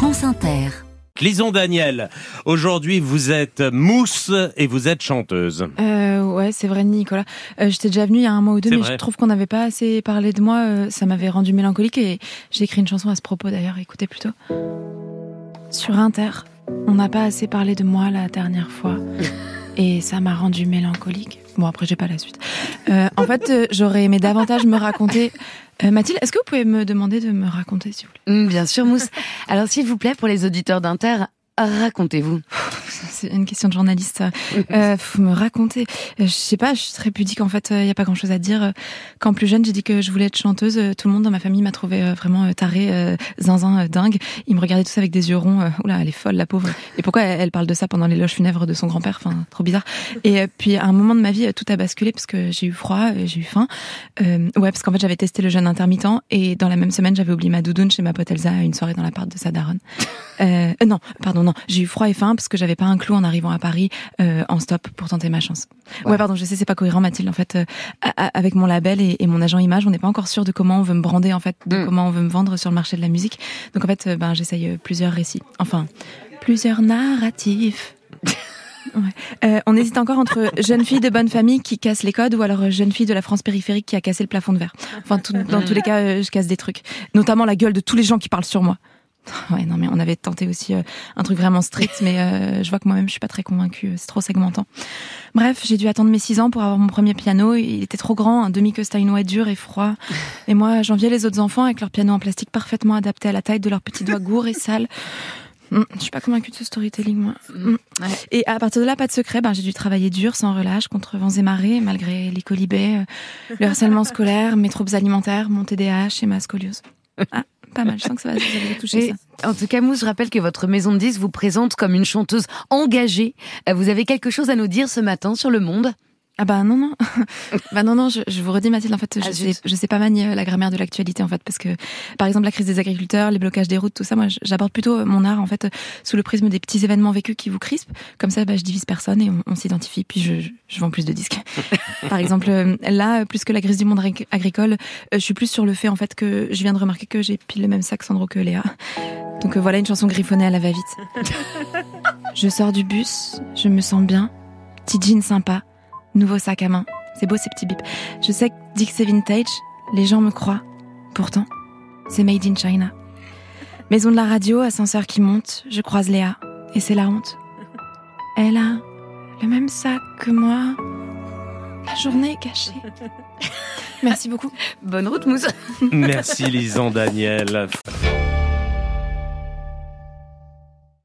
France Inter. Lison Daniel, aujourd'hui vous êtes mousse et vous êtes chanteuse. Euh, ouais, c'est vrai, Nicolas. Euh, J'étais déjà venue il y a un mois ou deux, mais vrai. je trouve qu'on n'avait pas assez parlé de moi. euh, ça m'avait rendu mélancolique et j'ai écrit une chanson à ce propos d'ailleurs. Écoutez plutôt. Sur Inter, on n'a pas assez parlé de moi la dernière fois. Et ça m'a rendu mélancolique. Bon, après, j'ai pas la suite. Euh, en fait, euh, j'aurais aimé davantage me raconter. Euh, Mathilde, est-ce que vous pouvez me demander de me raconter, s'il vous plaît? Mm, Bien sûr, Mousse. Alors, s'il vous plaît, pour les auditeurs d'Inter, racontez-vous. C'est une question de journaliste. Euh, faut me raconter. Euh, Je sais pas, je suis très pudique en fait. Il y a pas grand chose à dire. Euh, Quand plus jeune, j'ai dit que je voulais être chanteuse. Euh, Tout le monde dans ma famille m'a trouvé euh, vraiment euh, tarée, euh, zinzin, euh, dingue. Ils me regardaient tous avec des yeux ronds. Euh, Oula, elle est folle, la pauvre. Et pourquoi elle parle de ça pendant l'éloge funèbre de son grand-père? Enfin, trop bizarre. Et euh, puis à un moment de ma vie, euh, tout a basculé parce que j'ai eu froid, euh, j'ai eu faim. Euh, ouais, parce qu'en fait, j'avais testé le jeûne intermittent et dans la même semaine, j'avais oublié ma doudoune chez ma pote Elsa à une soirée dans l'appart de sa daronne. Euh, euh, non, pardon, non. J'ai eu froid et faim parce que j'avais pas un clou en arrivant à Paris euh, en stop pour tenter ma chance. Ouais, Ouais. pardon, je sais, c'est pas cohérent, Mathilde. En fait, euh, avec mon label et, et mon agent image, on n'est pas encore sûr de comment on veut me brander, en fait, de Mm. comment on veut me vendre sur le marché de la musique. Donc, en fait, euh, ben, j'essaye euh, plusieurs récits. Enfin, plusieurs narratifs. Ouais. Euh, on hésite encore entre jeune fille de bonne famille qui casse les codes ou alors jeune fille de la France périphérique qui a cassé le plafond de verre. Enfin, tout- dans tous les cas, euh, je casse des trucs. Notamment la gueule de tous les gens qui parlent sur moi. Ouais, non, mais on avait tenté aussi euh, un truc vraiment strict, mais euh, je vois que moi-même, je suis pas très convaincue. euh, C'est trop segmentant. Bref, j'ai dû attendre mes six ans pour avoir mon premier piano. Il était trop grand, un demi-queue Steinway dur et froid. Et moi, j'enviais les autres enfants avec leur piano en plastique parfaitement adapté à la taille de leurs petits doigts gourds et sales. Hum, Je suis pas convaincue de ce storytelling, moi. Hum. Ouais. Et à partir de là, pas de secret. Ben, j'ai dû travailler dur, sans relâche, contre vents et marées, malgré les colibés, euh, le harcèlement scolaire, mes troubles alimentaires, mon TDAH et ma scoliose. Ah, pas mal. Je sens que ça va, ça va vous toucher, ça. en tout cas, Mousse, je rappelle que votre maison de 10 vous présente comme une chanteuse engagée. Euh, Vous avez quelque chose à nous dire ce matin sur le monde? Ah bah non non. Bah non non je, je vous redis Mathilde en fait je Ah, sais je sais pas manier la grammaire de l'actualité en fait parce que par exemple la crise des agriculteurs les blocages des routes tout ça moi j'aborde plutôt mon art en fait sous le prisme des petits événements vécus qui vous crispent. Comme ça bah, je divise personne et on, on s'identifie puis je, je, vends plus de disques. Par exemple euh, là plus que la crise du monde agri- agricole euh, je suis plus sur le fait en fait que je viens de remarquer que j'ai pile le même sac Sandro que Léa. Donc euh, voilà une chanson griffonnée à la va-vite. Je sors du bus je me sens bien. Petit jean sympa Nouveau sac à main. C'est beau ces petits bips. Je sais que dit que c'est vintage, les gens me croient. Pourtant, c'est made in China. Maison de la radio, ascenseur qui monte, je croise Léa. Et c'est la honte. Elle a le même sac que moi. La journée est gâchée. Merci beaucoup. Bonne route, Mousse Merci Lison Daniel.